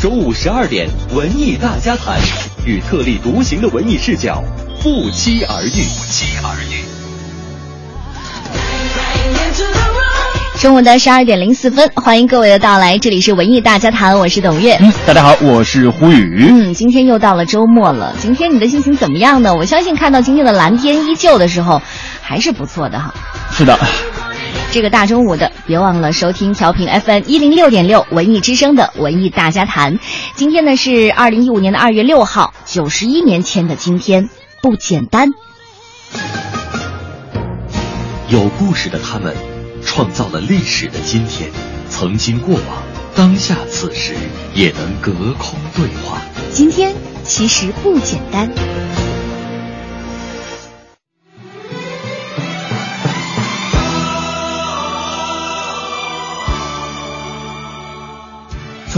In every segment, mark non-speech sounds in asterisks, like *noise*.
周五十二点，文艺大家谈，与特立独行的文艺视角不期而遇。不期而遇。中午的十二点零四分，欢迎各位的到来，这里是文艺大家谈，我是董月。嗯，大家好，我是胡宇。嗯，今天又到了周末了，今天你的心情怎么样呢？我相信看到今天的蓝天依旧的时候，还是不错的哈。是的，这个大中午的，别忘了收听调频 FM 一零六点六文艺之声的文艺大家谈。今天呢是二零一五年的二月六号，九十一年前的今天，不简单。有故事的他们，创造了历史的今天，曾经过往，当下此时也能隔空对话。今天其实不简单。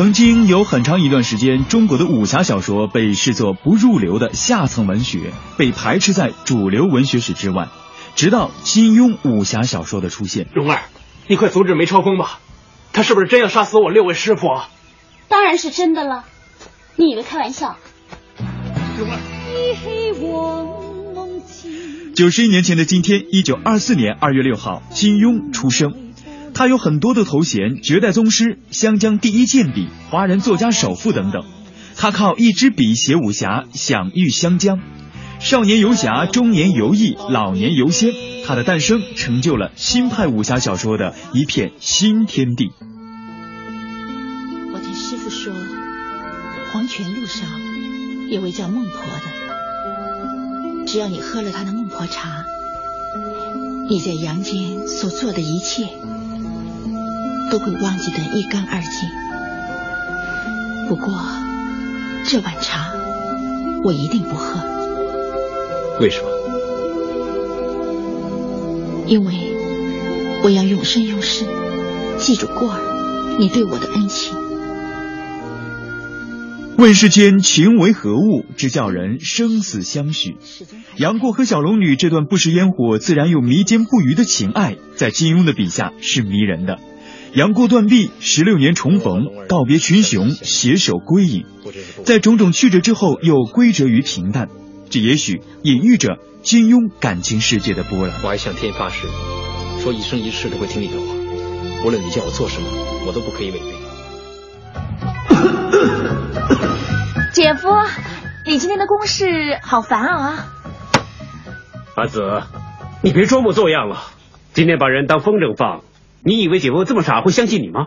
曾经有很长一段时间，中国的武侠小说被视作不入流的下层文学，被排斥在主流文学史之外。直到金庸武侠小说的出现，蓉儿，你快阻止梅超风吧！他是不是真要杀死我六位师傅啊？当然是真的了，你以为开玩笑？蓉儿，九十一年前的今天，一九二四年二月六号，金庸出生。他有很多的头衔：绝代宗师、湘江第一剑笔、华人作家首富等等。他靠一支笔写武侠，享誉湘江。少年游侠，中年游艺，老年游仙。他的诞生成就了新派武侠小说的一片新天地。我听师傅说，黄泉路上有位叫孟婆的，只要你喝了她的孟婆茶，你在阳间所做的一切都会忘记得一干二净。不过这碗茶我一定不喝，为什么？因为我要永生永世记住过儿你对我的恩情。问世间情为何物，直叫人生死相许。杨过和小龙女这段不食烟火，自然又迷坚不渝的情爱，在金庸的笔下是迷人的。杨过断臂，十六年重逢，告别群雄，携手归隐，在种种曲折之后，又归折于平淡。这也许隐喻着金庸感情世界的波澜。我还向天发誓，说一生一世都会听你的话，无论你叫我做什么，我都不可以违背。*coughs* 姐夫，你今天的公事好烦恼啊！阿紫，你别装模作样了，今天把人当风筝放，你以为姐夫这么傻会相信你吗？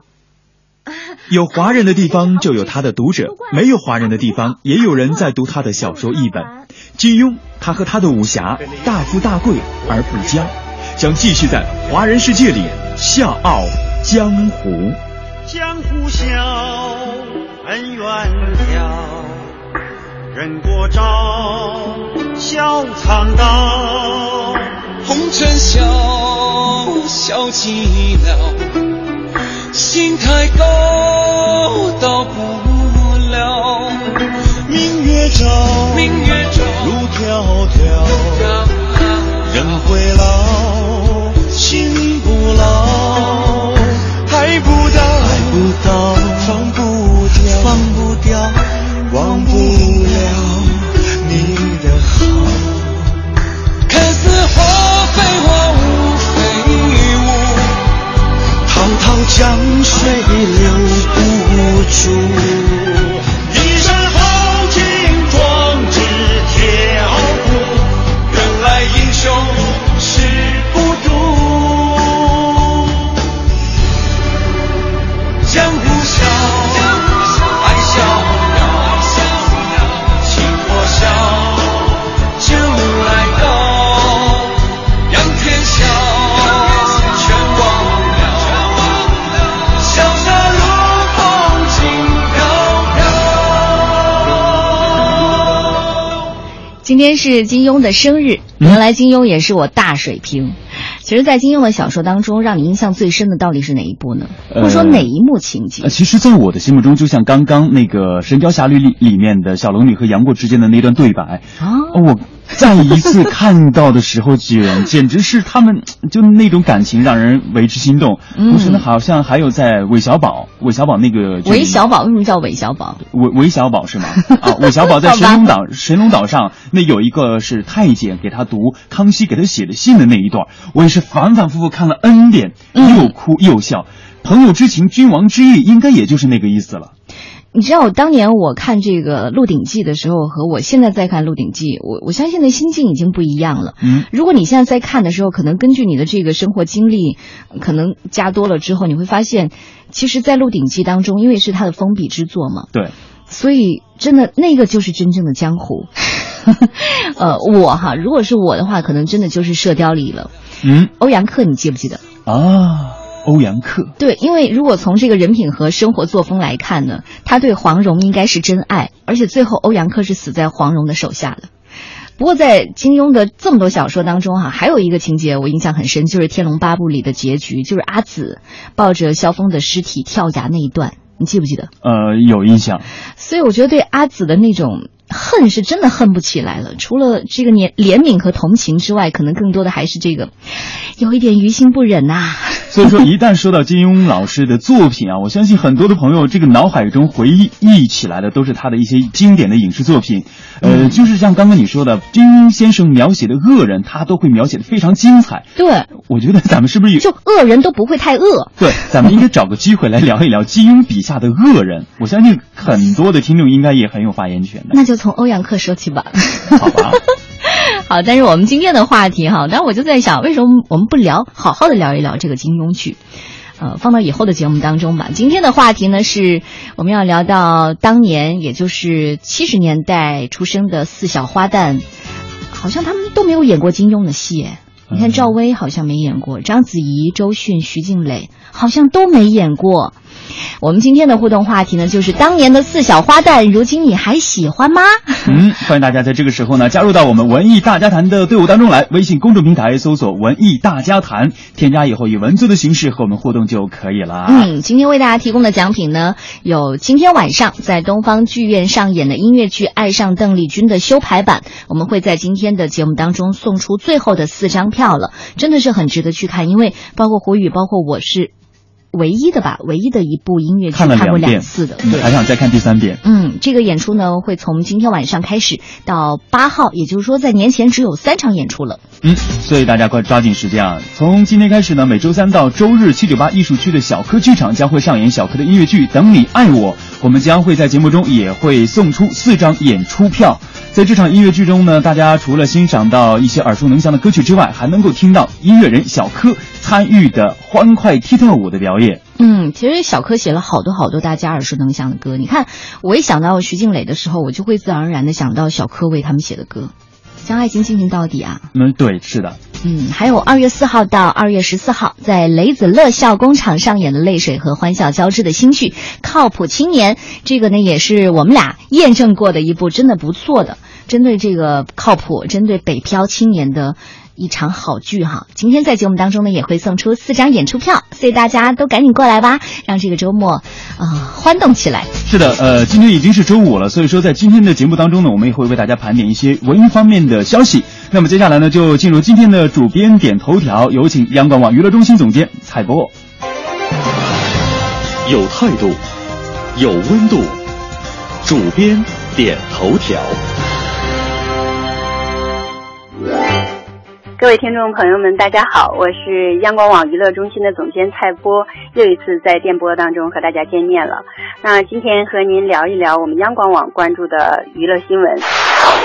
有华人的地方就有他的读者，没有华人的地方也有人在读他的小说译本。金庸，他和他的武侠大富大贵而不骄，将继续在华人世界里笑傲江湖。江湖笑，恩怨了，人过招，笑苍道。红尘笑，笑寂寥，心太高，到不了。明月照，明月照，路迢迢，人会老，心不老。爱不到，爱不到，泪已流不出。今天是金庸的生日，原来金庸也是我大水平。其实，在金庸的小说当中，让你印象最深的到底是哪一部呢？或者说哪一幕情节？呃，其实，在我的心目中，就像刚刚那个《神雕侠侣》里里面的小龙女和杨过之间的那段对白啊，我 *laughs* 再一次看到的时候，简简直是他们 *tsk* 就那种感情让人为之心动。同时呢，好像还有在韦小宝，韦小宝那个韦小宝为什么叫韦小宝？韦韦小宝是吗？啊，*laughs* 韦小宝在神龙岛神龙岛上那有一个是太监给他读康熙给他写的信的那一段，我也是反反复复看了 N 遍，又哭又笑。朋友之情，君王之意，应该也就是那个意思了。你知道我当年我看这个《鹿鼎记》的时候，和我现在在看《鹿鼎记》，我我相信的心境已经不一样了。嗯，如果你现在在看的时候，可能根据你的这个生活经历，可能加多了之后，你会发现，其实，在《鹿鼎记》当中，因为是他的封笔之作嘛，对，所以真的那个就是真正的江湖。*laughs* 呃，我哈，如果是我的话，可能真的就是《射雕》里了。嗯，欧阳克，你记不记得啊？欧阳克对，因为如果从这个人品和生活作风来看呢，他对黄蓉应该是真爱，而且最后欧阳克是死在黄蓉的手下的。不过在金庸的这么多小说当中哈，还有一个情节我印象很深，就是《天龙八部》里的结局，就是阿紫抱着萧峰的尸体跳崖那一段，你记不记得？呃，有印象。所以我觉得对阿紫的那种。恨是真的恨不起来了，除了这个怜怜悯和同情之外，可能更多的还是这个，有一点于心不忍呐。*laughs* 所以说，一旦说到金庸老师的作品啊，我相信很多的朋友这个脑海中回忆起来的都是他的一些经典的影视作品。呃，就是像刚刚你说的，金庸先生描写的恶人，他都会描写的非常精彩。对，我觉得咱们是不是就恶人都不会太恶？*laughs* 对，咱们应该找个机会来聊一聊金庸笔下的恶人。我相信很多的听众应该也很有发言权的。那就从欧阳克说起吧。好吧。*laughs* 好，但是我们今天的话题哈，当然我就在想，为什么我们不聊，好好的聊一聊这个金庸剧？呃，放到以后的节目当中吧。今天的话题呢，是我们要聊到当年，也就是七十年代出生的四小花旦，好像他们都没有演过金庸的戏。你看赵薇好像没演过，章子怡、周迅、徐静蕾好像都没演过。我们今天的互动话题呢，就是当年的四小花旦，如今你还喜欢吗？嗯，欢迎大家在这个时候呢，加入到我们文艺大家谈的队伍当中来。微信公众平台搜索“文艺大家谈”，添加以后以文字的形式和我们互动就可以了。嗯，今天为大家提供的奖品呢，有今天晚上在东方剧院上演的音乐剧《爱上邓丽君》的修排版，我们会在今天的节目当中送出最后的四张票了，真的是很值得去看，因为包括胡宇，包括我是。唯一的吧，唯一的一部音乐剧看过两次的，还想再看第三遍。嗯，这个演出呢会从今天晚上开始到八号，也就是说在年前只有三场演出了。嗯，所以大家快抓紧时间啊！从今天开始呢，每周三到周日，七九八艺术区的小柯剧场将会上演小柯的音乐剧《等你爱我》，我们将会在节目中也会送出四张演出票。在这场音乐剧中呢，大家除了欣赏到一些耳熟能详的歌曲之外，还能够听到音乐人小柯参与的欢快踢踏舞的表演。嗯，其实小柯写了好多好多大家耳熟能详的歌。你看，我一想到徐静蕾的时候，我就会自然而然的想到小柯为他们写的歌，《将爱情进行到底》啊。嗯，对，是的。嗯，还有二月四号到二月十四号，在雷子乐笑工厂上演的泪水和欢笑交织的新剧《靠谱青年》，这个呢也是我们俩验证过的一部真的不错的，针对这个靠谱，针对北漂青年的。一场好剧哈！今天在节目当中呢，也会送出四张演出票，所以大家都赶紧过来吧，让这个周末啊欢动起来。是的，呃，今天已经是周五了，所以说在今天的节目当中呢，我们也会为大家盘点一些文艺方面的消息。那么接下来呢，就进入今天的主编点头条，有请央广网娱乐中心总监蔡波。有态度，有温度，主编点头条。各位听众朋友们，大家好，我是央广网娱乐中心的总监蔡波，又一次在电波当中和大家见面了。那今天和您聊一聊我们央广网关注的娱乐新闻。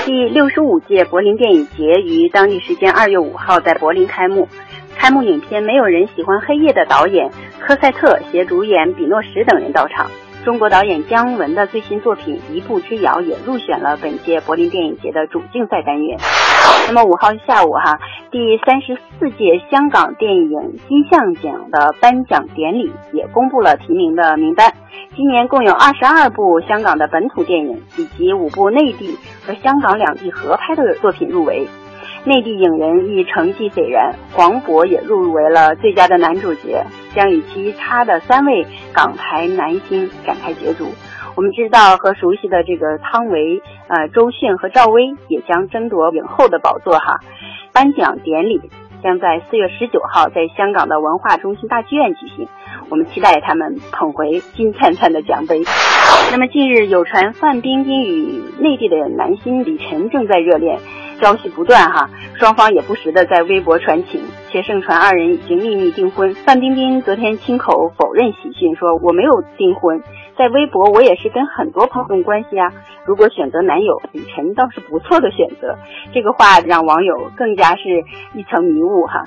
第六十五届柏林电影节于当地时间二月五号在柏林开幕，开幕影片《没有人喜欢黑夜》的导演科赛特携主演比诺什等人到场。中国导演姜文的最新作品《一步之遥》也入选了本届柏林电影节的主竞赛单元。那么五号下午哈，第三十四届香港电影金像奖的颁奖典礼也公布了提名的名单。今年共有二十二部香港的本土电影以及五部内地和香港两地合拍的作品入围。内地影人亦成绩斐然，黄渤也入围了最佳的男主角，将与其他的三位港台男星展开角逐。我们知道和熟悉的这个汤唯、呃周迅和赵薇也将争夺影后的宝座哈。颁奖典礼将在四月十九号在香港的文化中心大剧院举行，我们期待他们捧回金灿灿的奖杯。那么近日有传范冰冰与内地的男星李晨正在热恋。消息不断哈，双方也不时的在微博传情，且盛传二人已经秘密订婚。范冰冰昨天亲口否认喜讯，说我没有订婚，在微博我也是跟很多朋友关系啊。如果选择男友，李晨倒是不错的选择。这个话让网友更加是一层迷雾哈。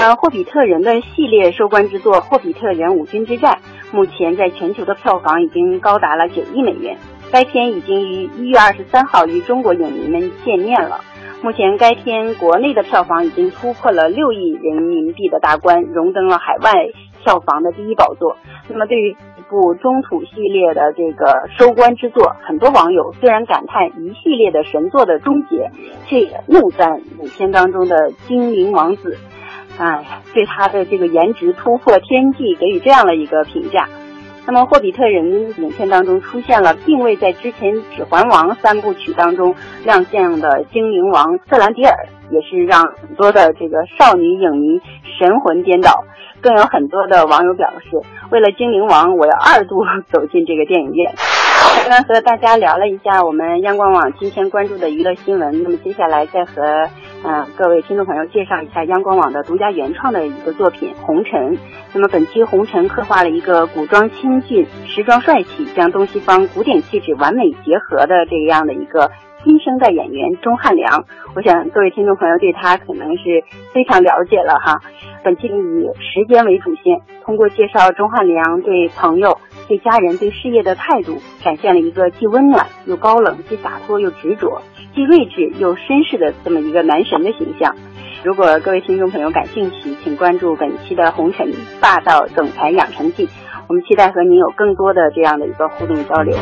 呃，霍比特人的系列收官之作《霍比特人：五军之战》，目前在全球的票房已经高达了九亿美元。该片已经于一月二十三号与中国影迷们见面了。目前，该片国内的票房已经突破了六亿人民币的大关，荣登了海外票房的第一宝座。那么，对于一部中土系列的这个收官之作，很多网友虽然感叹一系列的神作的终结，却也怒赞影片当中的精灵王子，哎，对他的这个颜值突破天际给予这样的一个评价。那么，《霍比特人》影片当中出现了并未在之前《指环王》三部曲当中亮相的精灵王瑟兰迪尔，也是让很多的这个少女影迷神魂颠倒。更有很多的网友表示，为了精灵王，我要二度走进这个电影院。刚刚和大家聊了一下我们央广网今天关注的娱乐新闻，那么接下来再和嗯各位听众朋友介绍一下央广网的独家原创的一个作品《红尘》。那么本期《红尘》刻画了一个古装清俊、时装帅气，将东西方古典气质完美结合的这样的一个新生代演员钟汉良。我想各位听众朋友对他可能是非常了解了哈。本期以时间为主线，通过介绍钟汉良对朋友。对家人、对事业的态度，展现了一个既温暖又高冷、既洒脱又执着、既睿智又绅士的这么一个男神的形象。如果各位听众朋友感兴趣，请关注本期的《红尘霸道总裁养成记》，我们期待和您有更多的这样的一个互动交流。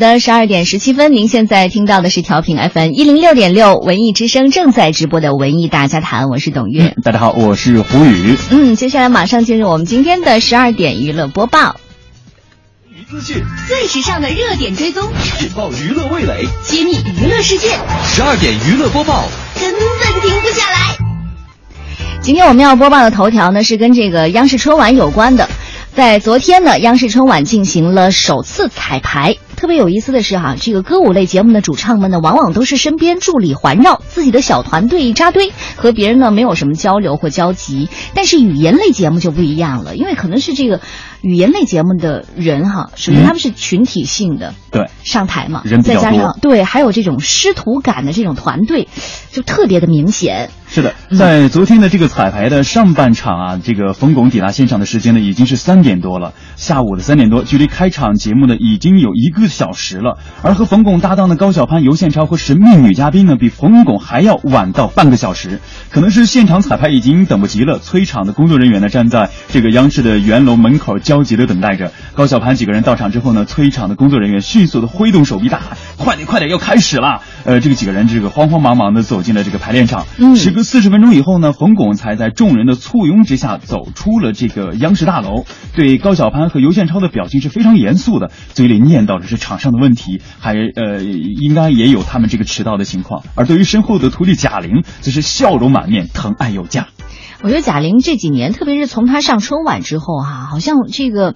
的十二点十七分，您现在听到的是调频 FM 一零六点六文艺之声正在直播的文艺大家谈，我是董月。大家好，我是胡宇。嗯，接下来马上进入我们今天的十二点娱乐播报。资讯最时尚的热点追踪，引爆娱乐味蕾，揭秘娱乐世界。十二点娱乐播报，根本停不下来。今天我们要播报的头条呢，是跟这个央视春晚有关的。在昨天呢，央视春晚进行了首次彩排。特别有意思的是哈，这个歌舞类节目的主唱们呢，往往都是身边助理环绕，自己的小团队一扎堆，和别人呢没有什么交流或交集。但是语言类节目就不一样了，因为可能是这个语言类节目的人哈，首先他们是群体性的，对，上台嘛，人再加上对，还有这种师徒感的这种团队，就特别的明显。是的，在昨天的这个彩排的上半场啊，这个冯巩抵达现场的时间呢，已经是三点多了，下午的三点多，距离开场节目呢，已经有一个小时了。而和冯巩搭档的高晓攀、尤宪超和神秘女嘉宾呢，比冯巩还要晚到半个小时。可能是现场彩排已经等不及了，催场的工作人员呢，站在这个央视的圆楼门口焦急的等待着。高晓攀几个人到场之后呢，催场的工作人员迅速的挥动手臂大喊：“快点，快点，要开始了！”呃，这个几个人这个慌慌忙忙的走进了这个排练场。嗯时隔四十分钟以后呢，冯巩才在众人的簇拥之下走出了这个央视大楼。对高晓攀和尤宪超的表情是非常严肃的，嘴里念叨着是场上的问题，还呃应该也有他们这个迟到的情况。而对于身后的徒弟贾玲，则是笑容满面，疼爱有加。我觉得贾玲这几年，特别是从她上春晚之后哈、好像这个，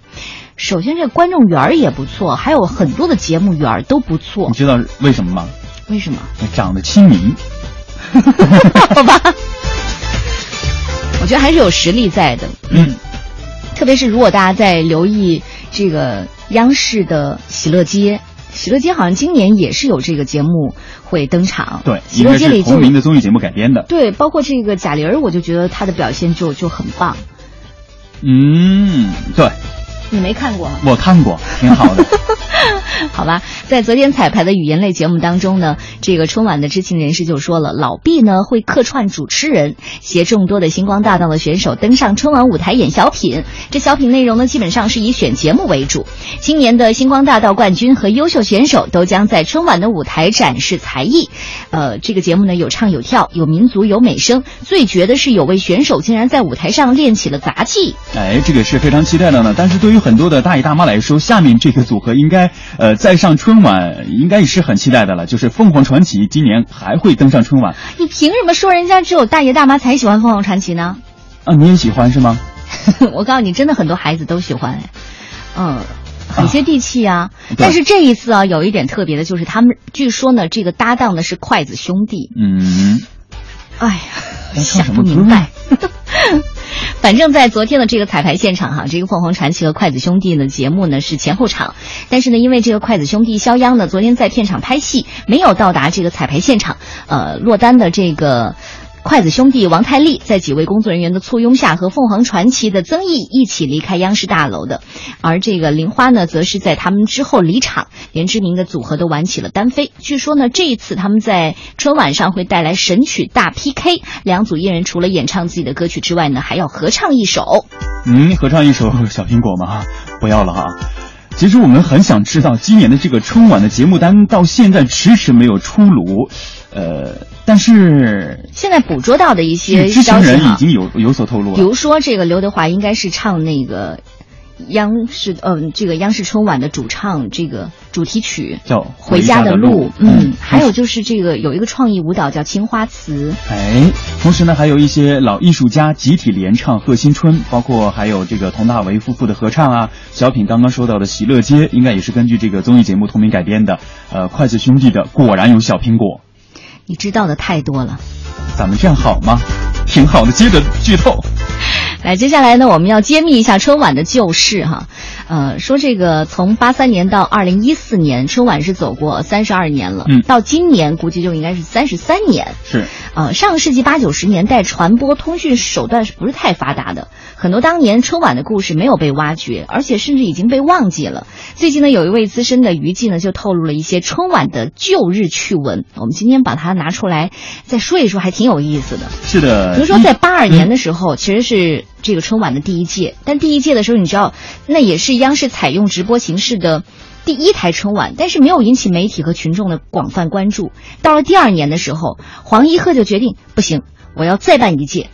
首先这个观众缘儿也不错，还有很多的节目缘儿都不错你。知道为什么吗？为什么？长得亲民。*laughs* 好吧，我觉得还是有实力在的。嗯，特别是如果大家在留意这个央视的《喜乐街》，《喜乐街》好像今年也是有这个节目会登场。对，喜乐街里就同名的综艺节目改编的。对，包括这个贾玲儿，我就觉得她的表现就就很棒。嗯，对，你没看过？我看过，挺好的。*laughs* 好吧，在昨天彩排的语言类节目当中呢，这个春晚的知情人士就说了，老毕呢会客串主持人，携众多的星光大道的选手登上春晚舞台演小品。这小品内容呢，基本上是以选节目为主。今年的星光大道冠军和优秀选手都将在春晚的舞台展示才艺。呃，这个节目呢有唱有跳，有民族有美声，最绝的是有位选手竟然在舞台上练起了杂技。哎，这个是非常期待的呢。但是对于很多的大爷大妈来说，下面这个组合应该呃再上春晚，应该也是很期待的了。就是凤凰传奇今年还会登上春晚你凭什么说人家只有大爷大妈才喜欢凤凰传奇呢？啊，你也喜欢是吗？*laughs* 我告诉你，真的很多孩子都喜欢，哎，嗯。很接地气啊，对但是这一次啊，有一点特别的，就是他们据说呢，这个搭档呢是筷子兄弟。嗯，哎呀，想不明白。*laughs* 反正，在昨天的这个彩排现场哈，这个凤凰传奇和筷子兄弟的节目呢是前后场，但是呢，因为这个筷子兄弟肖央呢昨天在片场拍戏，没有到达这个彩排现场，呃，落单的这个。筷子兄弟王太利在几位工作人员的簇拥下，和凤凰传奇的曾毅一起离开央视大楼的。而这个玲花呢，则是在他们之后离场，连知名的组合都玩起了单飞。据说呢，这一次他们在春晚上会带来神曲大 PK，两组艺人除了演唱自己的歌曲之外呢，还要合唱一首。嗯，合唱一首《小苹果》吗？不要了哈。其实我们很想知道，今年的这个春晚的节目单到现在迟迟没有出炉，呃，但是现在捕捉到的一些据知情人已经有有所透露了。比如说这个刘德华应该是唱那个央视嗯、这个央视春晚的主唱这个主题曲叫《回家的路》，嗯嗯，还有就是这个有一个创意舞蹈叫《青花瓷》，哎，同时呢，还有一些老艺术家集体联唱《贺新春》，包括还有这个佟大为夫妇的合唱啊。小品刚刚说到的《喜乐街》，应该也是根据这个综艺节目同名改编的。呃，筷子兄弟的《果然有小苹果你知道的太多了。》，咱们这样好吗？挺好的，接着剧透。*laughs* 来，接下来呢，我们要揭秘一下春晚的旧事哈。呃，说这个从八三年到二零一四年，春晚是走过三十二年了，嗯到今年估计就应该是三十三年。是，呃，上个世纪八九十年代，传播通讯手段是不是太发达的？很多当年春晚的故事没有被挖掘，而且甚至已经被忘记了。最近呢，有一位资深的娱记呢，就透露了一些春晚的旧日趣闻。我们今天把它拿出来再说一说，还挺有意思的。是的。比如说，在八二年的时候，其实是这个春晚的第一届，但第一届的时候，你知道，那也是央视采用直播形式的第一台春晚，但是没有引起媒体和群众的广泛关注。到了第二年的时候，黄一鹤就决定不行，我要再办一届。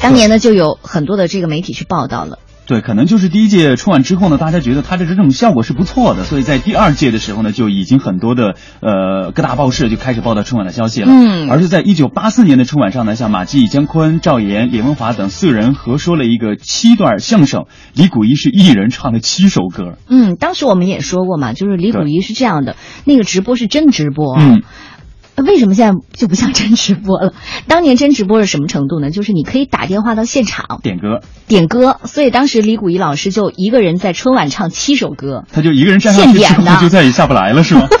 当年呢，就有很多的这个媒体去报道了。对，可能就是第一届春晚之后呢，大家觉得它的这种效果是不错的，所以在第二届的时候呢，就已经很多的呃各大报社就开始报道春晚的消息了。嗯而是在一九八四年的春晚上呢，像马季、姜昆、赵岩、李文华等四人合说了一个七段相声，李谷一是一人唱了七首歌。嗯，当时我们也说过嘛，就是李谷一是这样的，那个直播是真直播。嗯。为什么现在就不像真直播了？*laughs* 当年真直播是什么程度呢？就是你可以打电话到现场点歌，点歌，所以当时李谷一老师就一个人在春晚唱七首歌，他就一个人站上去之现点的后就再也下不来了，是吗？*laughs*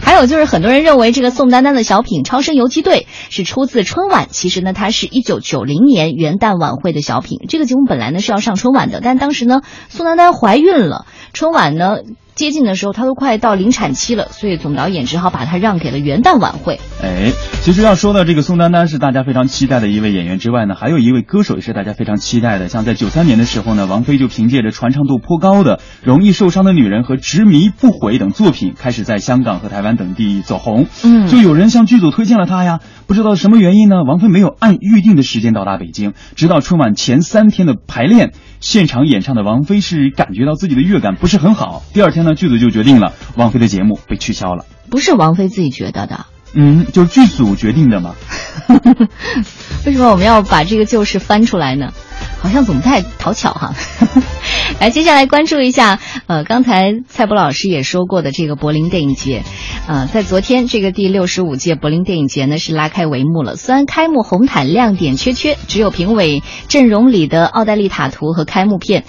还有就是很多人认为这个宋丹丹的小品《超生游击队》是出自春晚，其实呢，它是一九九零年元旦晚会的小品。这个节目本来呢是要上春晚的，但当时呢宋丹丹怀孕了，春晚呢接近的时候，他都快到临产期了，所以总导演只好把他让给了元旦晚会。哎，其实要说到这个宋丹丹是大家非常期待的一位演员之外呢，还有一位歌手也是大家非常期待的。像在九三年的时候呢，王菲就凭借着传唱度颇高的《容易受伤的女人》和《执迷不悔》等作品，开始在香港和台湾等地走红。嗯，就有人向剧组推荐了她呀。不知道什么原因呢，王菲没有按预定的时间到达北京，直到春晚前三天的排练。现场演唱的王菲是感觉到自己的乐感不是很好，第二天呢，剧组就决定了王菲的节目被取消了。不是王菲自己觉得的，嗯，就是剧组决定的嘛。*laughs* 为什么我们要把这个旧事翻出来呢？好像总不太讨巧哈。*laughs* 来，接下来关注一下，呃，刚才蔡博老师也说过的这个柏林电影节，呃，在昨天这个第六十五届柏林电影节呢是拉开帷幕了。虽然开幕红毯亮点缺缺，只有评委阵容里的奥黛丽塔图和开幕片。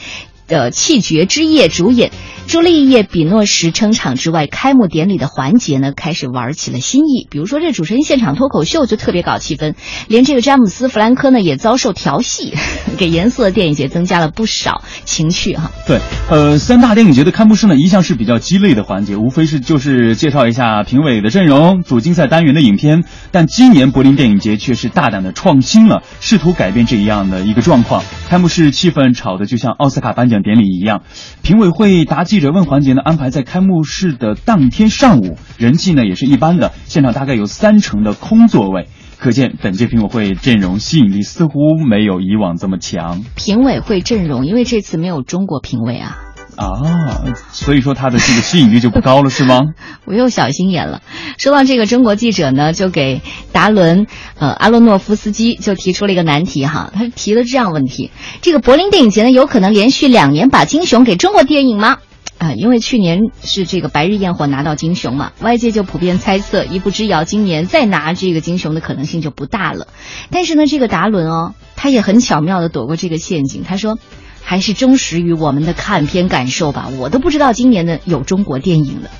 的气绝之夜主演朱丽叶·比诺什撑场之外，开幕典礼的环节呢开始玩起了新意。比如说这主持人现场脱口秀就特别搞气氛，连这个詹姆斯·弗兰科呢也遭受调戏，*laughs* 给颜色电影节增加了不少情趣哈。对，呃，三大电影节的开幕式呢一向是比较鸡肋的环节，无非是就是介绍一下评委的阵容、主竞赛单元的影片。但今年柏林电影节却是大胆的创新了，试图改变这一样的一个状况。开幕式气氛炒的就像奥斯卡颁奖。典礼一样，评委会答记者问环节呢安排在开幕式的当天上午，人气呢也是一般的，现场大概有三成的空座位，可见本届评委会阵容吸引力似乎没有以往这么强。评委会阵容，因为这次没有中国评委啊。啊，所以说他的这个吸引力就不高了，是吗？*laughs* 我又小心眼了。说到这个，中国记者呢，就给达伦呃阿洛诺夫斯基就提出了一个难题哈，他提了这样问题：这个柏林电影节呢，有可能连续两年把金熊给中国电影吗？啊，因为去年是这个《白日焰火》拿到金熊嘛，外界就普遍猜测一步之遥今年再拿这个金熊的可能性就不大了。但是呢，这个达伦哦，他也很巧妙的躲过这个陷阱，他说。还是忠实于我们的看片感受吧。我都不知道今年的有中国电影了，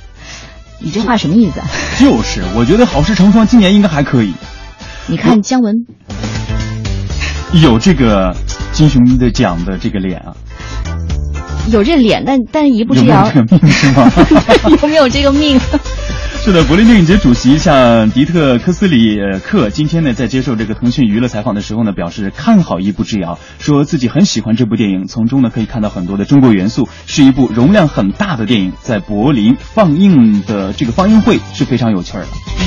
你这话什么意思啊？*laughs* 就是，我觉得好事成双，今年应该还可以。你看姜文，有这个金熊的奖的这个脸啊，有这脸，但但一步之遥，有这个 *laughs* 命是吗？有没有这个命？*laughs* 是的，柏林电影节主席像迪特·科斯里克今天呢，在接受这个腾讯娱乐采访的时候呢，表示看好《一步之遥》，说自己很喜欢这部电影，从中呢可以看到很多的中国元素，是一部容量很大的电影，在柏林放映的这个放映会是非常有趣的。嗯。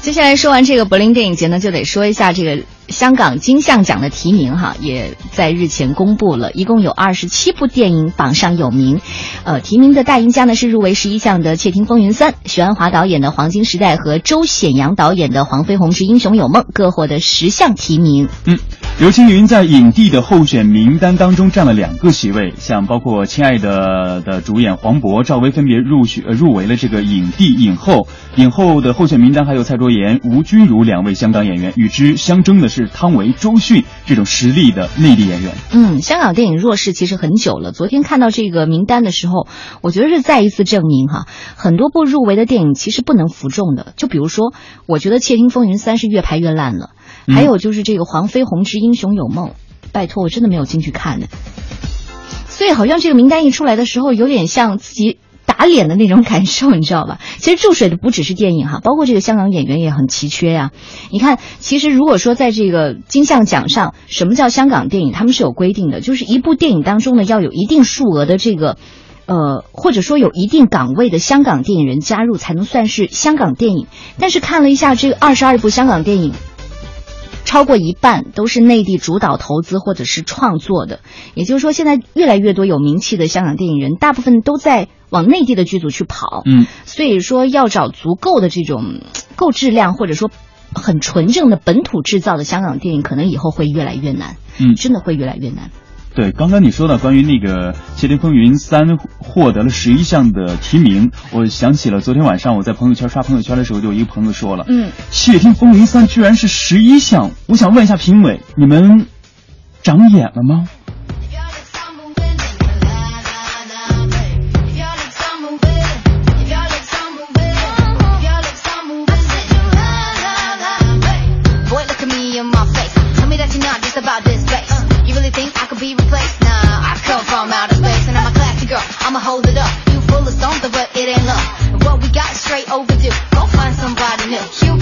接下来说完这个柏林电影节呢，就得说一下这个香港金像奖的提名哈，也在日前公布了，一共有二十七部电影榜上有名，呃，提名的大赢家呢是入围十一项的《窃听风云三》，许鞍华导演的《黄金时代》和周显阳导演的《黄飞鸿之英雄有梦》各获得十项提名。嗯，刘青云在影帝的候选名单当中占了两个席位，像包括《亲爱的》的主演黄渤、赵薇分别入选入围了这个影帝、影后。影后的候选名单还有蔡卓妍、吴君如两位香港演员，与之相争的是汤唯、周迅这种实力的内地演员。嗯，香港电影弱势其实很久了。昨天看到这个名单的时候，我觉得是再一次证明哈，很多部入围的电影其实不能服众的。就比如说，我觉得《窃听风云三》是越拍越烂了，还有就是这个《黄飞鸿之英雄有梦》，拜托，我真的没有进去看的。所以好像这个名单一出来的时候，有点像自己。打脸的那种感受，你知道吧？*laughs* 其实注水的不只是电影哈，包括这个香港演员也很奇缺呀。你看，其实如果说在这个金像奖上，什么叫香港电影？他们是有规定的，就是一部电影当中呢要有一定数额的这个，呃，或者说有一定岗位的香港电影人加入，才能算是香港电影。但是看了一下这个二十二部香港电影。超过一半都是内地主导投资或者是创作的，也就是说，现在越来越多有名气的香港电影人，大部分都在往内地的剧组去跑。嗯，所以说要找足够的这种够质量或者说很纯正的本土制造的香港电影，可能以后会越来越难。嗯，真的会越来越难。对，刚刚你说到关于那个《窃听风云三》获得了十一项的提名，我想起了昨天晚上我在朋友圈刷朋友圈的时候，就有一个朋友说了，嗯，《窃听风云三》居然是十一项，我想问一下评委，你们长眼了吗 don't the but it ain't love. What we got straight overdue. Go find somebody new.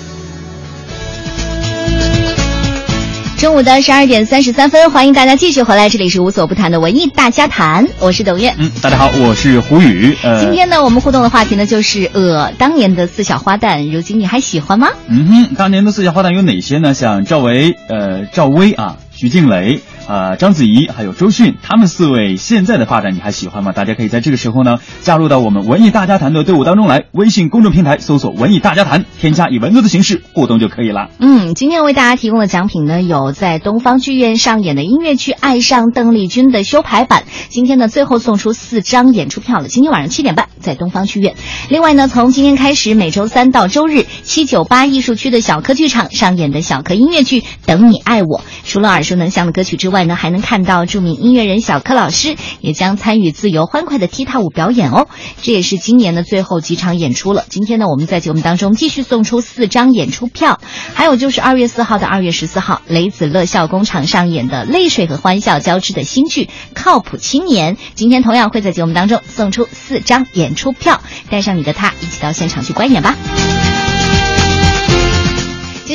中午的十二点三十三分，欢迎大家继续回来，这里是无所不谈的文艺大家谈，我是董月。嗯，大家好，我是胡宇。呃，今天呢，我们互动的话题呢就是呃，当年的四小花旦，如今你还喜欢吗？嗯哼，当年的四小花旦有哪些呢？像赵薇、呃赵薇啊、徐静蕾、呃章子怡，还有周迅，他们四位现在的发展你还喜欢吗？大家可以在这个时候呢加入到我们文艺大家谈的队伍当中来，微信公众平台搜索“文艺大家谈”，添加以文字的形式互动就可以了。嗯，今天为大家提供的奖品呢，有在东方剧院上演的音乐剧《爱上邓丽君》的修排版。今天呢，最后送出四张演出票了。今天晚上七点半在东方剧院。另外呢，从今天开始，每周三到周日，七九八艺术区的小柯剧场上演的小柯音乐剧《等你爱我》，除了耳熟能详的歌曲之外外呢，还能看到著名音乐人小柯老师也将参与自由欢快的踢踏舞表演哦。这也是今年的最后几场演出了。今天呢，我们在节目当中继续送出四张演出票，还有就是二月四号到二月十四号，雷子乐笑工厂上演的泪水和欢笑交织的新剧《靠谱青年》。今天同样会在节目当中送出四张演出票，带上你的他一起到现场去观演吧。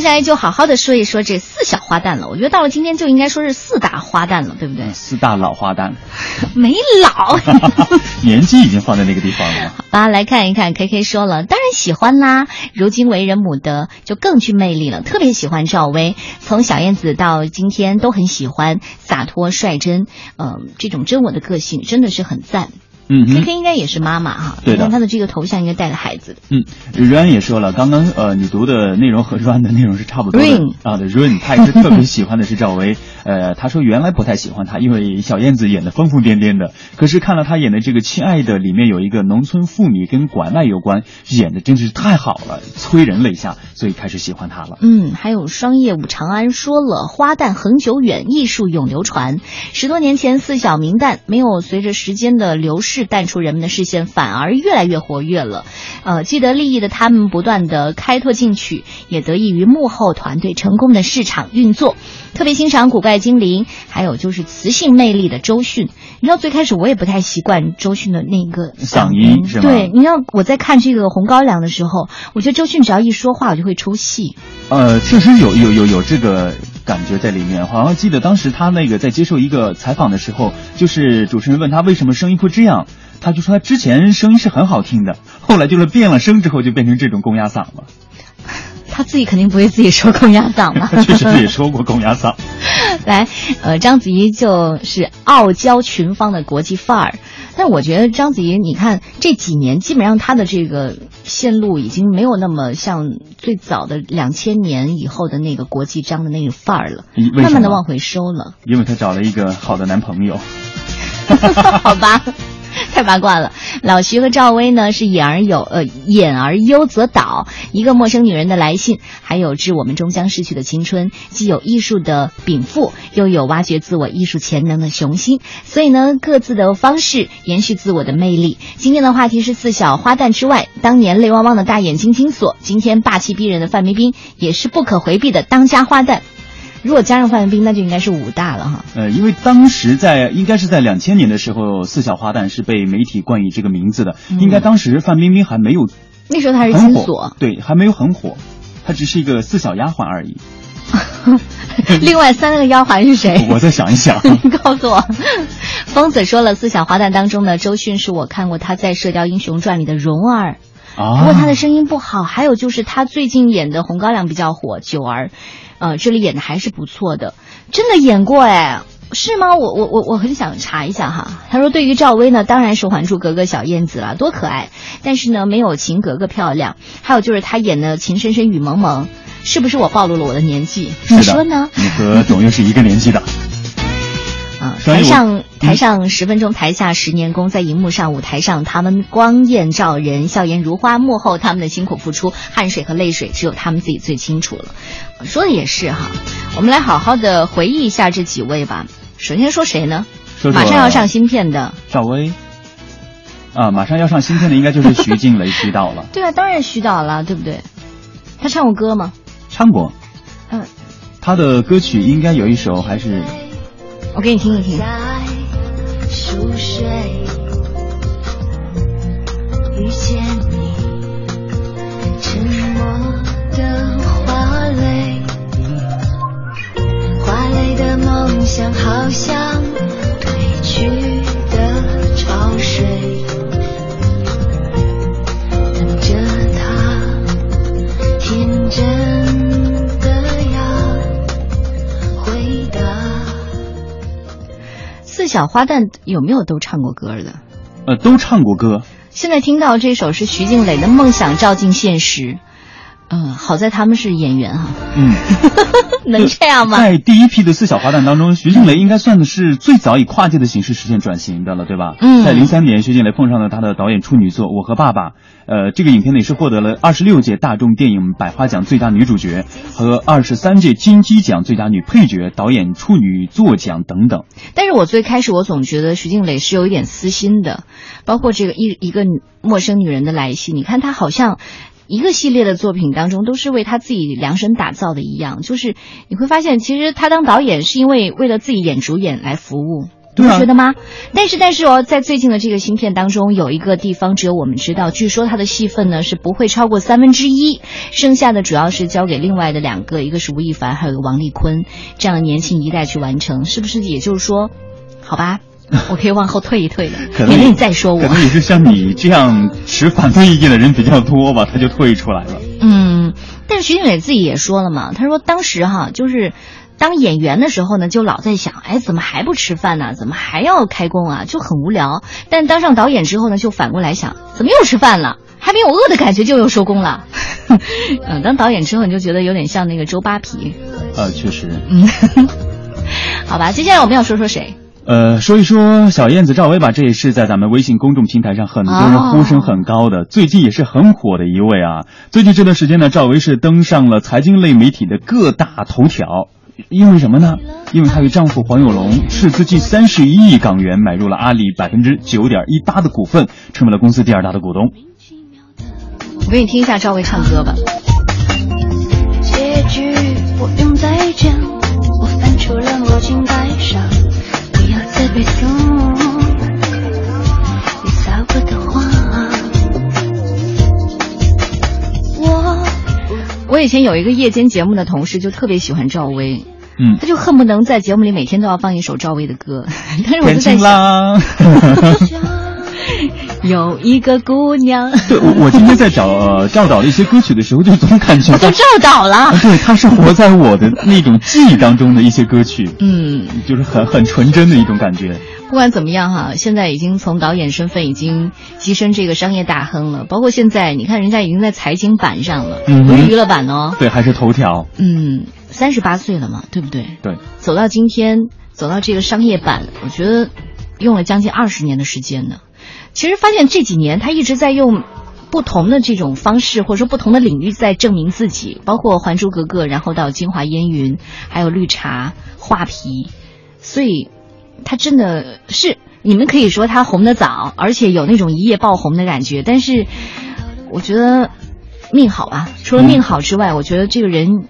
接下来就好好的说一说这四小花旦了。我觉得到了今天就应该说是四大花旦了，对不对？四大老花旦，*laughs* 没老，*laughs* 年纪已经放在那个地方了。好吧，来看一看，K K 说了，当然喜欢啦。如今为人母的就更具魅力了，特别喜欢赵薇，从小燕子到今天都很喜欢，洒脱率真，嗯、这种真我的个性真的是很赞。嗯 K 哼 K 应该也是妈妈哈，对看她的这个头像应该带着孩子的。嗯，阮也说了，刚刚呃你读的内容和阮的内容是差不多的 Rain 啊，对润，他也是特别喜欢的是赵薇。*laughs* 呃，他说原来不太喜欢她，因为小燕子演的疯疯癫癫的，可是看了她演的这个《亲爱的》里面有一个农村妇女跟拐卖有关，演的真是太好了，催人泪下，所以开始喜欢她了。嗯，还有双叶武长安说了，花旦恒久远，艺术永流传。十多年前，四小名旦没有随着时间的流逝淡出人们的视线，反而越来越活跃了。呃，既得利益的他们不断的开拓进取，也得益于幕后团队成功的市场运作。特别欣赏古怪精灵，还有就是磁性魅力的周迅。你知道最开始我也不太习惯周迅的那个嗓音是吗对，你知道我在看这个《红高粱》的时候，我觉得周迅只要一说话，我就会出戏。呃，确实有有有有这个感觉在里面。好像记得当时他那个在接受一个采访的时候，就是主持人问他为什么声音会这样，他就说他之前声音是很好听的，后来就是变了声之后就变成这种公鸭嗓了。他自己肯定不会自己说公鸭嗓吧？*laughs* 确实自己说过公鸭嗓。*laughs* 来，呃，章子怡就是傲娇群芳的国际范儿，但我觉得章子怡，你看这几年基本上她的这个线路已经没有那么像最早的两千年以后的那个国际章的那个范儿了，*laughs* 慢慢的往回收了。因为她找了一个好的男朋友。好吧，*laughs* 太八卦了。老徐和赵薇呢是演而有呃演而优则导，一个陌生女人的来信，还有致我们终将逝去的青春，既有艺术的禀赋，又有挖掘自我艺术潜能的雄心。所以呢，各自的方式延续自我的魅力。今天的话题是四小花旦之外，当年泪汪汪的大眼睛金锁，今天霸气逼人的范冰冰，也是不可回避的当家花旦。如果加上范冰冰，那就应该是武大了哈。呃，因为当时在应该是在两千年的时候，四小花旦是被媒体冠以这个名字的。嗯应该当时范冰冰还没有那时候她是金锁，对，还没有很火，她只是一个四小丫鬟而已。*laughs* 另外三个丫鬟是谁？*laughs* 我再想一想。你 *laughs* 告诉我。疯子说了，四小花旦当中呢，周迅是我看过她在《射雕英雄传》里的蓉儿。啊不过她的声音不好，还有就是她最近演的《红高粱》比较火，九儿，呃，这里演的还是不错的，真的演过哎。是吗？我我我我很想查一下哈。他说，对于赵薇呢，当然是《还珠格格》小燕子了，多可爱。但是呢，没有秦格格漂亮。还有就是她演的《情深深雨蒙蒙》，是不是我暴露了我的年纪？你说呢？你和董月是一个年纪的。啊，台上台上十分钟，台下十年功，在荧幕上、舞台上，他们光艳照人，笑颜如花；幕后他们的辛苦付出、汗水和泪水，只有他们自己最清楚了。说的也是哈，我们来好好的回忆一下这几位吧。首先说谁呢？马上要上新片的赵薇。啊，马上要上新片的应该就是徐静蕾、徐导了。*laughs* 对啊，当然徐导了，对不对？他唱过歌吗？唱过。嗯。他的歌曲应该有一首还是。我给你听一听。熟睡，遇见你，沉默的花蕾，花蕾的梦想好像褪去的潮水，等着它天真四小花旦有没有都唱过歌的？呃，都唱过歌。现在听到这首是徐静蕾的《梦想照进现实》。嗯，好在他们是演员哈。嗯，*laughs* 能这样吗？在第一批的四小花旦当中，徐静蕾应该算的是最早以跨界的形式实现转型的了，对吧？嗯。在零三年，徐静蕾碰上了她的导演处女作《我和爸爸》，呃，这个影片呢也是获得了二十六届大众电影百花奖最佳女主角和二十三届金鸡奖最佳女配角、导演处女作奖等等。但是我最开始我总觉得徐静蕾是有一点私心的，包括这个一一个陌生女人的来信，你看她好像。一个系列的作品当中，都是为他自己量身打造的一样，就是你会发现，其实他当导演是因为为了自己演主演来服务，你不觉得吗？但是但是哦，在最近的这个新片当中，有一个地方只有我们知道，据说他的戏份呢是不会超过三分之一，剩下的主要是交给另外的两个，一个是吴亦凡，还有一个王丽坤这样的年轻一代去完成，是不是？也就是说，好吧。*laughs* 我可以往后退一退的，免得你再说我。可能也是像你这样持反对意见的人比较多吧，他就退出来了。嗯，但是徐静蕾自己也说了嘛，他说当时哈就是当演员的时候呢，就老在想，哎，怎么还不吃饭呢？怎么还要开工啊？就很无聊。但当上导演之后呢，就反过来想，怎么又吃饭了？还没有饿的感觉就又收工了。嗯，*laughs* 当导演之后你就觉得有点像那个周扒皮。呃，确实。嗯，*laughs* 好吧，接下来我们要说说谁？呃，说一说小燕子赵薇吧，这也是在咱们微信公众平台上很多人呼声很高的，哦、最近也是很火的一位啊。最近这段时间呢，赵薇是登上了财经类媒体的各大头条，因为什么呢？因为她与丈夫黄有龙斥资近三十一亿港元买入了阿里百分之九点一八的股份，成为了公司第二大的股东。我给你听一下赵薇唱歌吧。结局不用再见，我翻出了魔镜戴上。我我以前有一个夜间节目的同事，就特别喜欢赵薇，嗯，他就恨不能在节目里每天都要放一首赵薇的歌。但是我就在想，*laughs* 有一个姑娘。*laughs* 对，我我今天在找呃教导的一些歌曲的时候，就总感觉 *laughs* 我都赵导了。*laughs* 对，他是活在我的那种记忆当中的一些歌曲，嗯，就是很很纯真的一种感觉。不管怎么样哈，现在已经从导演身份已经跻身这个商业大亨了。包括现在，你看人家已经在财经版上了，嗯、不是娱乐版哦。对，还是头条。嗯，三十八岁了嘛，对不对？对。走到今天，走到这个商业版，我觉得用了将近二十年的时间呢。其实发现这几年他一直在用不同的这种方式，或者说不同的领域在证明自己，包括《还珠格格》，然后到《京华烟云》，还有《绿茶》《画皮》，所以他真的是你们可以说他红得早，而且有那种一夜爆红的感觉。但是我觉得命好吧，除了命好之外，嗯、我觉得这个人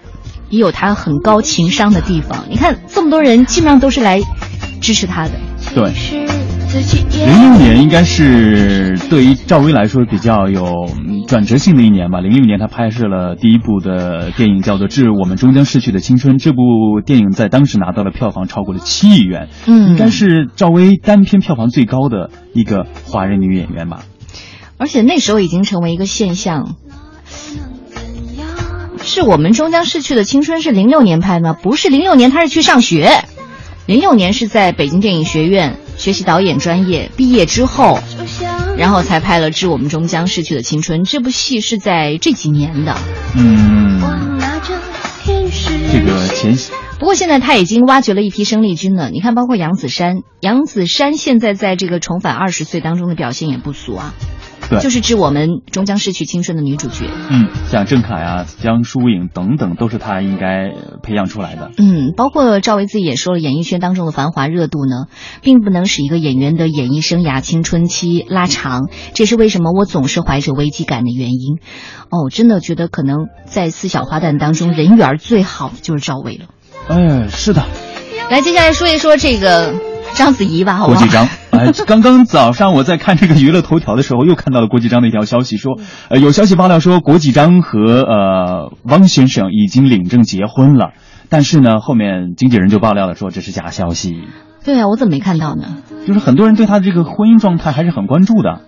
也有他很高情商的地方。你看这么多人基本上都是来支持他的，对。零六年应该是对于赵薇来说比较有转折性的一年吧。零六年她拍摄了第一部的电影，叫做《致我们终将逝去的青春》。这部电影在当时拿到了票房超过了七亿元，嗯，应该是赵薇单片票房最高的一个华人女演员吧。而且那时候已经成为一个现象。是我们终将逝去的青春是零六年拍吗？不是零六年，她是去上学。零六年是在北京电影学院学习导演专业，毕业之后，然后才拍了《致我们终将逝去的青春》。这部戏是在这几年的。嗯，这个前不过现在他已经挖掘了一批生力军了。你看，包括杨子姗，杨子姗现在在这个重返二十岁当中的表现也不俗啊。对，就是致我们终将逝去青春的女主角。嗯，像郑恺啊、江疏影等等，都是她应该培养出来的。嗯，包括赵薇自己也说了，演艺圈当中的繁华热度呢，并不能使一个演员的演艺生涯青春期拉长。这是为什么我总是怀着危机感的原因。哦，真的觉得可能在四小花旦当中，人缘最好的就是赵薇了。哎，是的。来，接下来说一说这个章子怡吧，好吧？郭继章，*laughs* 哎，刚刚早上我在看这个娱乐头条的时候，又看到了郭继章的一条消息，说，呃，有消息爆料说郭继章和呃汪先生已经领证结婚了，但是呢，后面经纪人就爆料了，说这是假消息。对啊，我怎么没看到呢？就是很多人对他的这个婚姻状态还是很关注的。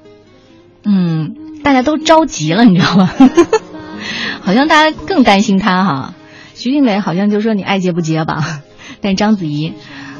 嗯，大家都着急了，你知道吗？*laughs* 好像大家更担心他哈。徐静蕾好像就说你爱结不结吧，但章子怡，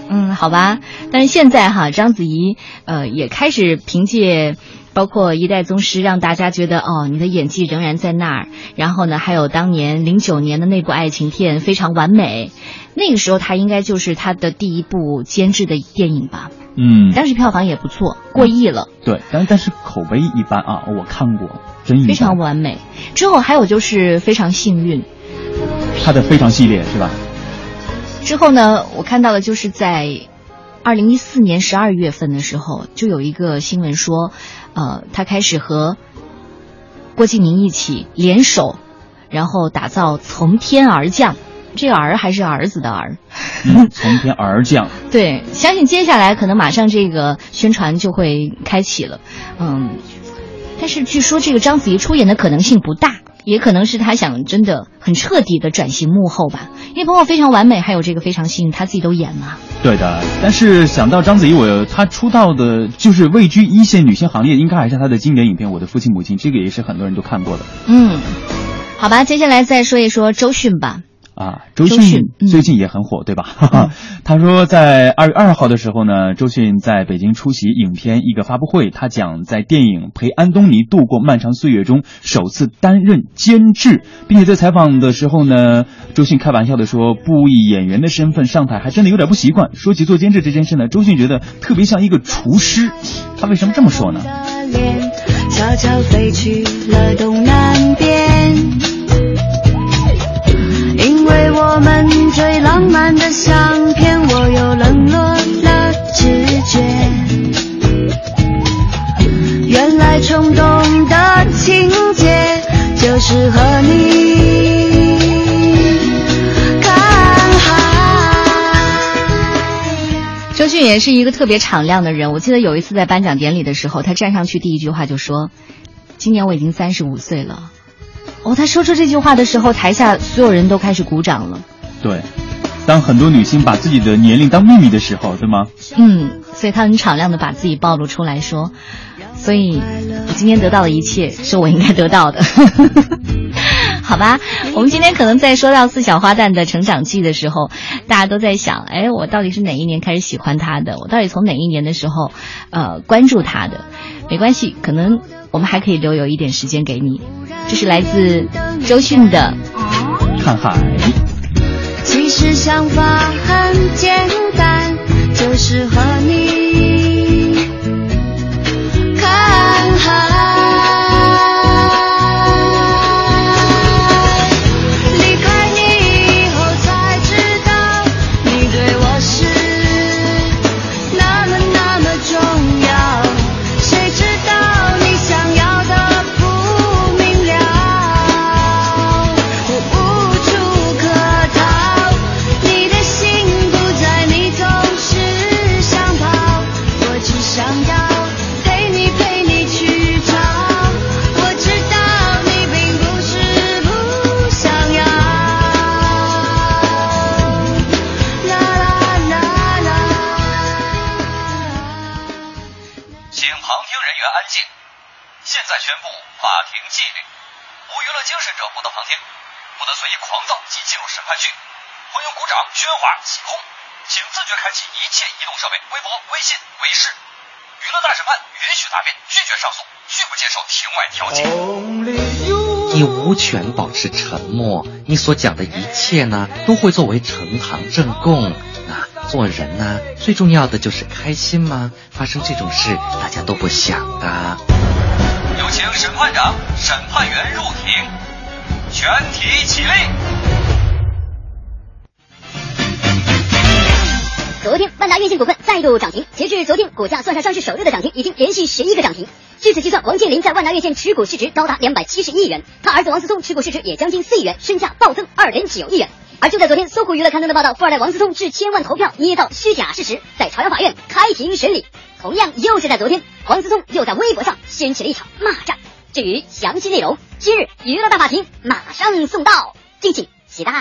嗯，好吧。但是现在哈，章子怡呃也开始凭借包括《一代宗师》让大家觉得哦，你的演技仍然在那儿。然后呢，还有当年零九年的那部爱情片非常完美，那个时候他应该就是他的第一部监制的电影吧。嗯，当时票房也不错，过亿了。对，但但是口碑一般啊，我看过，真。非常完美。之后还有就是非常幸运。他的非常系列是吧？之后呢，我看到了，就是在二零一四年十二月份的时候，就有一个新闻说，呃，他开始和郭敬明一起联手，然后打造《从天而降》，这个儿还是儿子的儿。嗯，从天而降。*laughs* 对，相信接下来可能马上这个宣传就会开启了。嗯，但是据说这个章子怡出演的可能性不大。也可能是他想真的很彻底的转型幕后吧，因为包括非常完美，还有这个非常幸运，他自己都演嘛。对的，但是想到章子怡，我她出道的就是位居一线女星行列，应该还是她的经典影片《我的父亲母亲》，这个也是很多人都看过的。嗯，好吧，接下来再说一说周迅吧。啊，周迅最近也很火，对吧？嗯、*laughs* 他说，在二月二号的时候呢，周迅在北京出席影片一个发布会，他讲在电影《陪安东尼度过漫长岁月》中首次担任监制，并且在采访的时候呢，周迅开玩笑的说，不以演员的身份上台还真的有点不习惯。说起做监制这件事呢，周迅觉得特别像一个厨师。他为什么这么说呢？悄悄飞去了东南边。我们最浪漫的相片，我又冷落了直觉。原来冲动的情节就是和你看海。周迅也是一个特别敞亮的人。我记得有一次在颁奖典礼的时候，他站上去第一句话就说：“今年我已经三十五岁了。”哦，他说出这句话的时候，台下所有人都开始鼓掌了。对，当很多女星把自己的年龄当秘密的时候，对吗？嗯，所以他很敞亮的把自己暴露出来说，所以我今天得到的一切是我应该得到的。*laughs* 好吧，我们今天可能在说到四小花旦的成长记的时候，大家都在想，哎，我到底是哪一年开始喜欢他的？我到底从哪一年的时候，呃，关注他的？没关系，可能我们还可以留有一点时间给你。这是来自周迅的《看海》。其实想法很简单，就是和你看海。法庭纪律：无娱乐精神者不得旁听，不得随意狂躁及进入审判区。欢迎鼓掌、喧哗、起哄。请自觉开启一切移动设备，微博、微信、微视。娱乐大审判允许答辩，拒绝上诉，拒不接受庭外调解。你无权保持沉默，你所讲的一切呢，都会作为呈堂证供。啊，做人呢，最重要的就是开心吗？发生这种事，大家都不想的。有请审判长、审判员入庭，全体起立。昨天，万达院线股份再度涨停。截至昨天，股价算上上市首日的涨停，已经连续十一个涨停。据此计算，王健林在万达院线持股市值高达两百七十亿元，他儿子王思聪持股市值也将近四亿元，身价暴增二点九亿元。而就在昨天，搜狐娱乐刊登的报道，富二代王思聪致千万投票捏造虚假事实，在朝阳法院开庭审理。同样，又是在昨天，王思聪又在微博上掀起了一场骂战。至于详细内容，今日娱乐大法庭马上送到，敬请期待。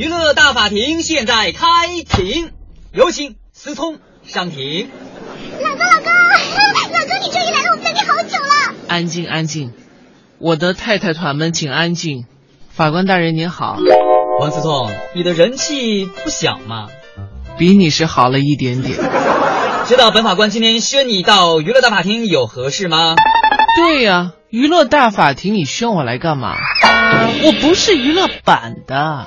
娱乐大法庭现在开庭，有请思聪上庭。老公，老公，老公，你终于来了，我们等你好久了。安静，安静，我的太太团们请安静。法官大人您好，王思聪，你的人气不小嘛，比你是好了一点点。知道本法官今天宣你到娱乐大法庭有何事吗？对呀、娱乐大法庭你宣我来干嘛？我不是娱乐版的。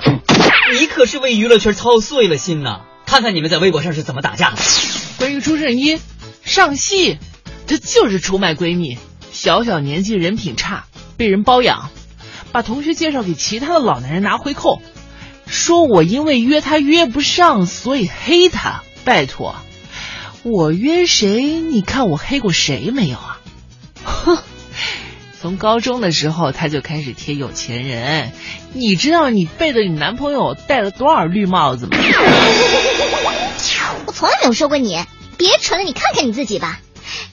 你可是为娱乐圈操碎了心呐！看看你们在微博上是怎么打架的。关于朱圣衣、上戏，这就是出卖闺蜜。小小年纪人品差，被人包养，把同学介绍给其他的老男人拿回扣，说我因为约他约不上，所以黑他。拜托，我约谁？你看我黑过谁没有啊？哼。*laughs* 从高中的时候，他就开始贴有钱人。你知道你背着你男朋友戴了多少绿帽子吗？*laughs* 我从来没有说过你，别蠢了，你看看你自己吧。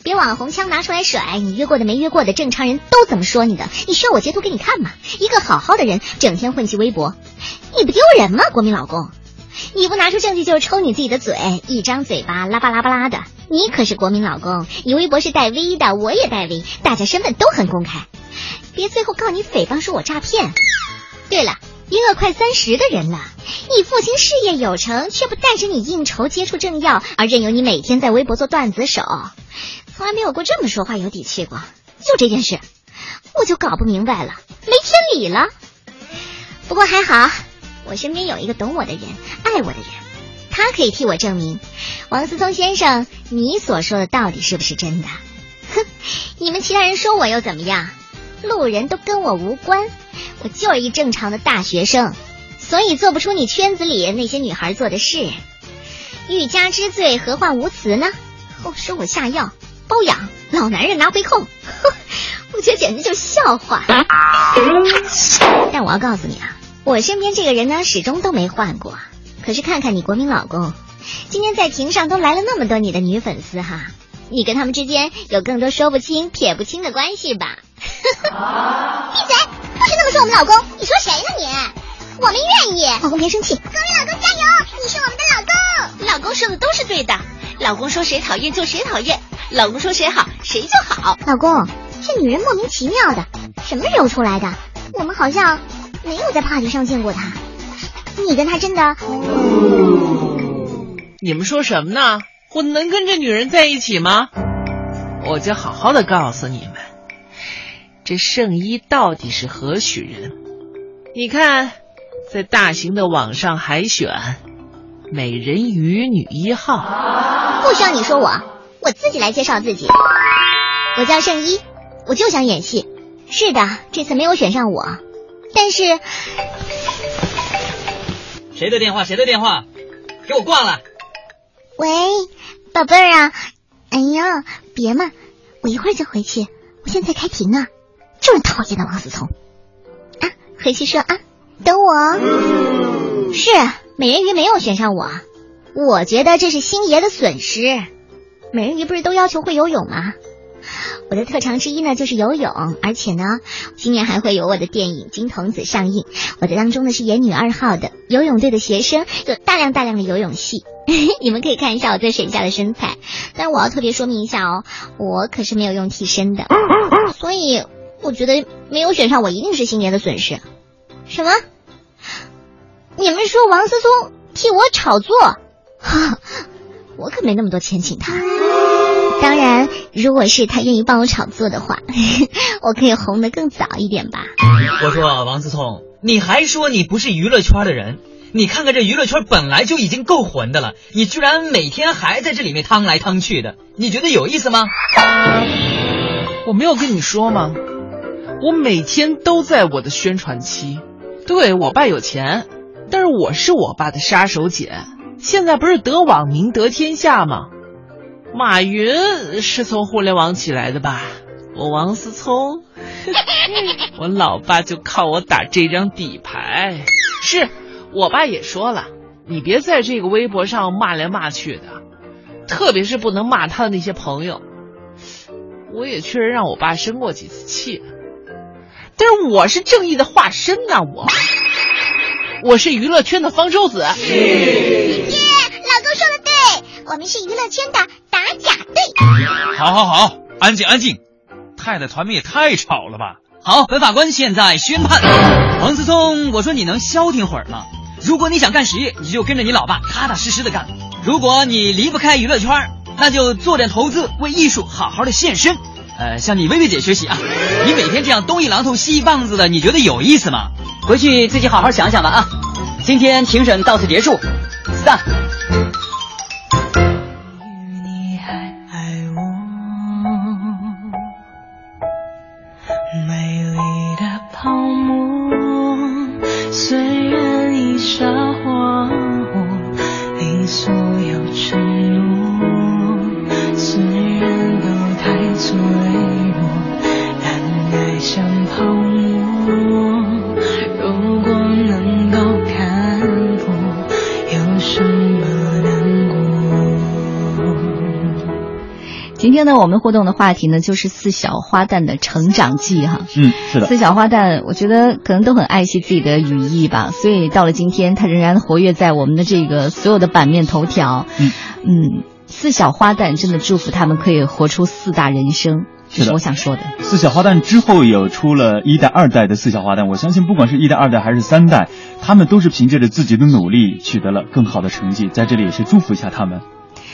别网红腔拿出来甩，你约过的没约过的，正常人都怎么说你的？你需要我截图给你看吗？一个好好的人，整天混迹微博，你不丢人吗？国民老公，你不拿出证据就是抽你自己的嘴，一张嘴巴拉巴拉巴拉的。你可是国民老公，你微博是带 V 的，我也带 V，大家身份都很公开，别最后告你诽谤说我诈骗。对了。一个快三十的人了，你父亲事业有成，却不带着你应酬接触政要，而任由你每天在微博做段子手，从来没有过这么说话有底气过。就这件事，我就搞不明白了，没天理了。不过还好，我身边有一个懂我的人，爱我的人，他可以替我证明，王思聪先生，你所说的到底是不是真的？哼，*laughs* 你们其他人说我又怎么样？路人都跟我无关。我就是一正常的大学生，所以做不出你圈子里那些女孩做的事。欲加之罪，何患无辞呢？后说我下药、包养老男人拿回扣，*laughs* 我觉得简直就是笑话。但我要告诉你啊，我身边这个人呢，始终都没换过。可是看看你国民老公，今天在庭上都来了那么多你的女粉丝哈，你跟他们之间有更多说不清、撇不清的关系吧？闭嘴！不许那么说我们老公！你说谁呢你？我们愿意。老公别生气，国民老公加油！你是我们的老公。老公说的都是对的，老公说谁讨厌就谁讨厌，老公说谁好谁就好。老公，这女人莫名其妙的，什么时候出来的？我们好像没有在 party 上见过他。你跟他真的？你们说什么呢？我能跟这女人在一起吗？我就好好的告诉你们。这圣衣到底是何许人？你看，在大型的网上海选美人鱼女一号，不需要你说我，我自己来介绍自己。我叫圣衣，我就想演戏。是的，这次没有选上我，但是谁的电话？谁的电话？给我挂了！喂，宝贝儿啊，哎呀，别嘛，我一会儿就回去，我现在开庭呢。这么讨厌的王思聪，啊，回去说啊，等我。是美人鱼没有选上我，我觉得这是星爷的损失。美人鱼不是都要求会游泳吗？我的特长之一呢就是游泳，而且呢，今年还会有我的电影《金童子》上映。我在当中呢是演女二号的游泳队的学生，有大量大量的游泳戏。*laughs* 你们可以看一下我在水下的身材，但是我要特别说明一下哦，我可是没有用替身的，*laughs* 所以我觉得没有选上我一定是新年的损失。什么？你们说王思聪替我炒作？哈，*laughs* 我可没那么多钱请他。当然，如果是他愿意帮我炒作的话，*laughs* 我可以红得更早一点吧。我说王思聪，你还说你不是娱乐圈的人？你看看这娱乐圈本来就已经够混的了，你居然每天还在这里面趟来趟去的，你觉得有意思吗？我没有跟你说吗？我每天都在我的宣传期。对我爸有钱，但是我是我爸的杀手锏。现在不是得网名得天下吗？马云是从互联网起来的吧？我王思聪，*laughs* 我老爸就靠我打这张底牌。是我爸也说了，你别在这个微博上骂来骂去的，特别是不能骂他的那些朋友。我也确实让我爸生过几次气，但是我是正义的化身呐、我我是娱乐圈的方舟子。耶，老公说的对，我们是娱乐圈的打假队。好好好，安静安静，太太团们也太吵了吧？好，本法官现在宣判，王思聪，我说你能消停会儿吗？如果你想干实业，你就跟着你老爸踏踏实实的干；如果你离不开娱乐圈，那就做点投资，为艺术好好的献身。呃，向你薇薇姐学习啊！你每天这样东一榔头西一棒子的，你觉得有意思吗？回去自己好好想想吧啊！今天庭审到此结束，散。美天呢，我们互动的话题呢，就是四小花旦的成长记哈。嗯，是的。四小花旦，我觉得可能都很爱惜自己的羽翼吧，所以到了今天，他仍然活跃在我们的这个所有的版面头条。嗯嗯，四小花旦真的祝福他们可以活出四大人生，这是我想说的。四小花旦之后有出了一代、二代的四小花旦，我相信不管是一代、二代还是三代，他们都是凭借着自己的努力取得了更好的成绩，在这里也是祝福一下他们。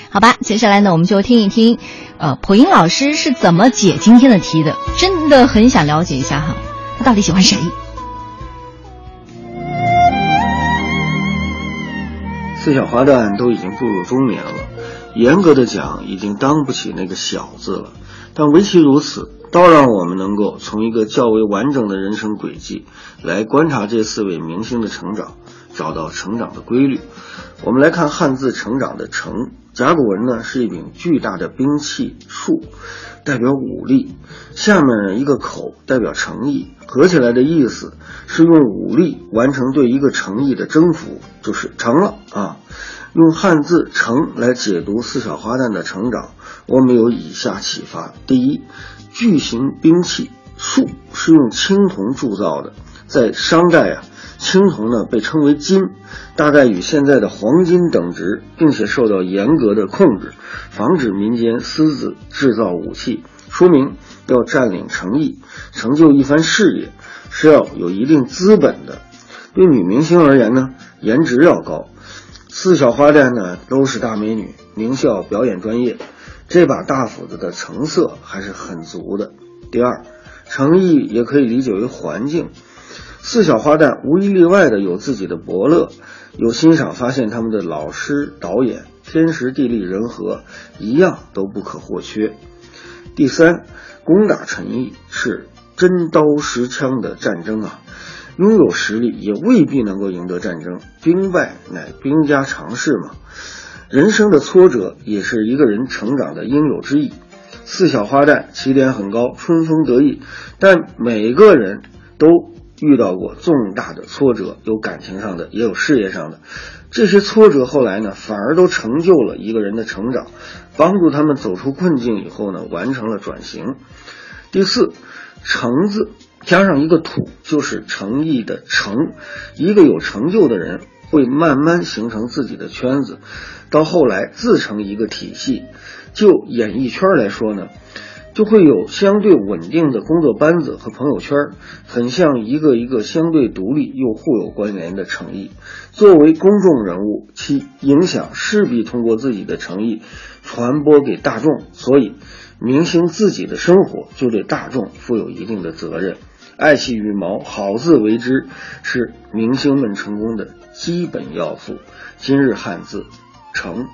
好吧，接下来呢，我们就听一听，呃，蒲英老师是怎么解今天的题的，真的很想了解一下哈，他到底喜欢谁？四小花旦都已经步入中年了，严格的讲，已经当不起那个小字了。但唯其如此，倒让我们能够从一个较为完整的人生轨迹来观察这四位明星的成长，找到成长的规律。我们来看汉字“成长”的“成”，甲骨文呢是一柄巨大的兵器术，代表武力。下面一个口代表诚意，合起来的意思是用武力完成对一个诚意的征服，就是成了啊。用汉字“成”来解读四小花旦的成长，我们有以下启发：第一，巨型兵器术是用青铜铸造的，在商代啊，青铜呢被称为金，大概与现在的黄金等值，并且受到严格的控制，防止民间私自制造武器。说明要占领城邑，成就一番事业，是要有一定资本的。对女明星而言呢，颜值要高。四小花旦呢都是大美女，名校表演专业，这把大斧子的成色还是很足的。第二，诚意也可以理解为环境。四小花旦无一例外的有自己的伯乐，有欣赏发现他们的老师导演，天时地利人和一样都不可或缺。第三，攻打陈毅是真刀实枪的战争啊，拥有实力也未必能够赢得战争，兵败乃兵家常事嘛。人生的挫折也是一个人成长的应有之义。四小花旦起点很高，春风得意，但每个人都遇到过重大的挫折，有感情上的，也有事业上的。这些挫折后来呢，反而都成就了一个人的成长，帮助他们走出困境以后呢，完成了转型。第四，成字加上一个土，就是诚意的诚。一个有成就的人，会慢慢形成自己的圈子，到后来自成一个体系。就演艺圈来说呢，就会有相对稳定的工作班子和朋友圈，很像一个一个相对独立又互有关联的诚意。作为公众人物，其影响势必通过自己的诚意传播给大众，所以明星自己的生活就对大众负有一定的责任。爱惜羽毛，好自为之，是明星们成功的基本要素。今日汉字，诚。